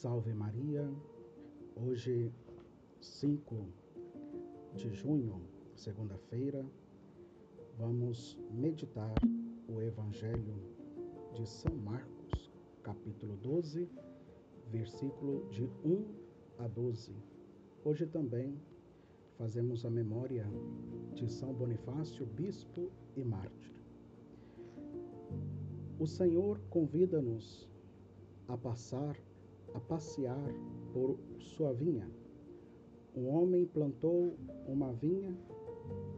Salve Maria, hoje 5 de junho, segunda-feira, vamos meditar o Evangelho de São Marcos, capítulo 12, versículo de 1 a 12. Hoje também fazemos a memória de São Bonifácio, bispo e mártir. O Senhor convida-nos a passar, a passear por sua vinha. Um homem plantou uma vinha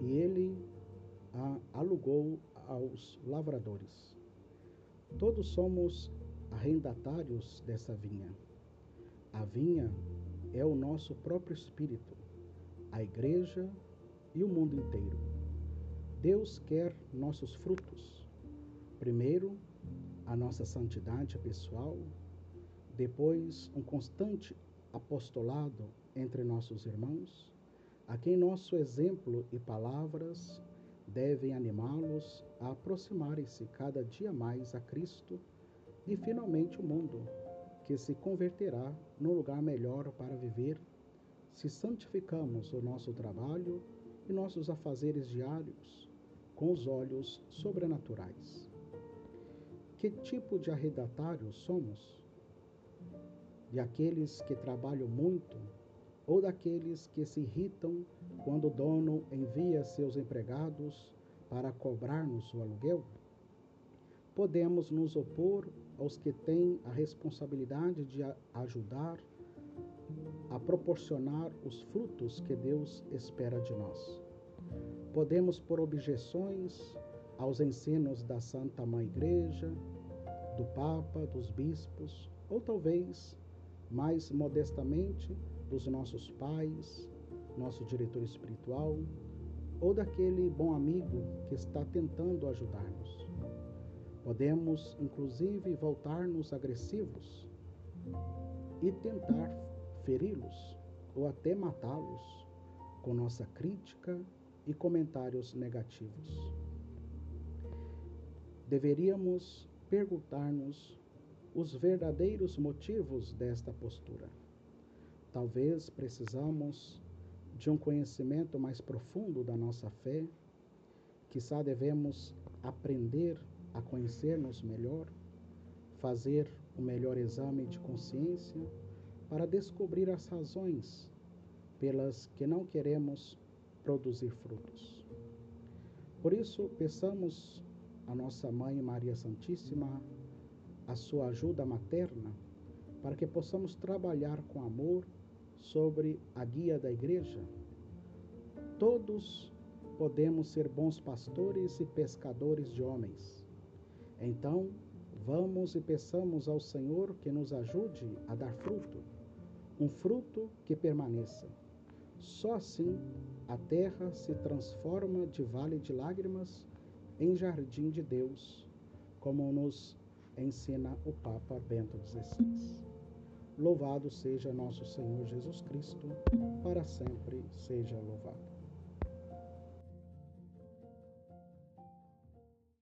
e ele a alugou aos lavradores. Todos somos arrendatários dessa vinha. A vinha é o nosso próprio espírito, a igreja e o mundo inteiro. Deus quer nossos frutos. Primeiro, a nossa santidade pessoal, depois, um constante apostolado entre nossos irmãos, a quem nosso exemplo e palavras devem animá-los a aproximarem-se cada dia mais a Cristo e, finalmente, o mundo, que se converterá num lugar melhor para viver se santificamos o nosso trabalho e nossos afazeres diários com os olhos sobrenaturais. Que tipo de arredatários somos? De aqueles que trabalham muito ou daqueles que se irritam quando o dono envia seus empregados para cobrar-nos o aluguel? Podemos nos opor aos que têm a responsabilidade de ajudar a proporcionar os frutos que Deus espera de nós. Podemos pôr objeções aos ensinos da Santa Mãe Igreja, do Papa, dos bispos, ou talvez, mais modestamente, dos nossos pais, nosso diretor espiritual, ou daquele bom amigo que está tentando ajudar-nos. Podemos, inclusive, voltar-nos agressivos e tentar feri-los ou até matá-los com nossa crítica e comentários negativos deveríamos perguntar-nos os verdadeiros motivos desta postura. Talvez precisamos de um conhecimento mais profundo da nossa fé, quizá devemos aprender a conhecer-nos melhor, fazer o um melhor exame de consciência para descobrir as razões pelas que não queremos produzir frutos. Por isso, peçamos a nossa Mãe Maria Santíssima a sua ajuda materna para que possamos trabalhar com amor sobre a guia da igreja. Todos podemos ser bons pastores e pescadores de homens. Então, vamos e peçamos ao Senhor que nos ajude a dar fruto, um fruto que permaneça. Só assim a terra se transforma de vale de lágrimas em jardim de Deus, como nos ensina o Papa Bento XVI. Louvado seja nosso Senhor Jesus Cristo, para sempre seja louvado.